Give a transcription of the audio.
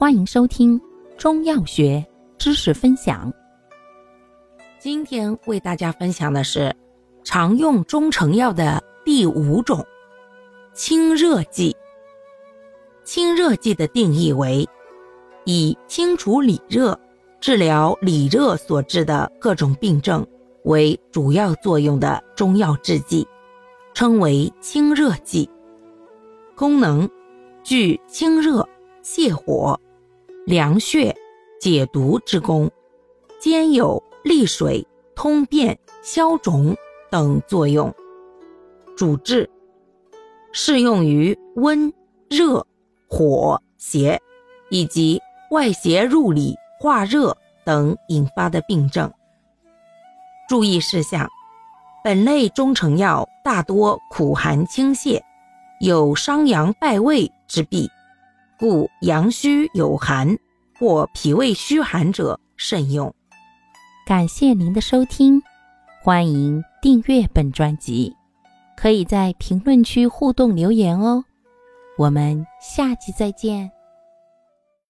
欢迎收听中药学知识分享。今天为大家分享的是常用中成药的第五种——清热剂。清热剂的定义为：以清除里热、治疗里热所致的各种病症为主要作用的中药制剂，称为清热剂。功能具清热、泻火。凉血、解毒之功，兼有利水、通便、消肿等作用。主治适用于温、热、火、邪以及外邪入里化热等引发的病症。注意事项：本类中成药大多苦寒清泻，有伤阳败胃之弊。故阳虚有寒或脾胃虚寒者慎用。感谢您的收听，欢迎订阅本专辑，可以在评论区互动留言哦。我们下集再见。